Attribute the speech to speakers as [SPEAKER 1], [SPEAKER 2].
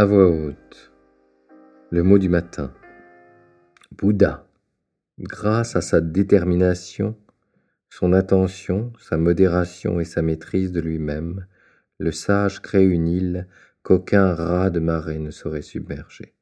[SPEAKER 1] À voix haute, le mot du matin. Bouddha, grâce à sa détermination, son attention, sa modération et sa maîtrise de lui-même, le sage crée une île qu'aucun rat de marée ne saurait submerger.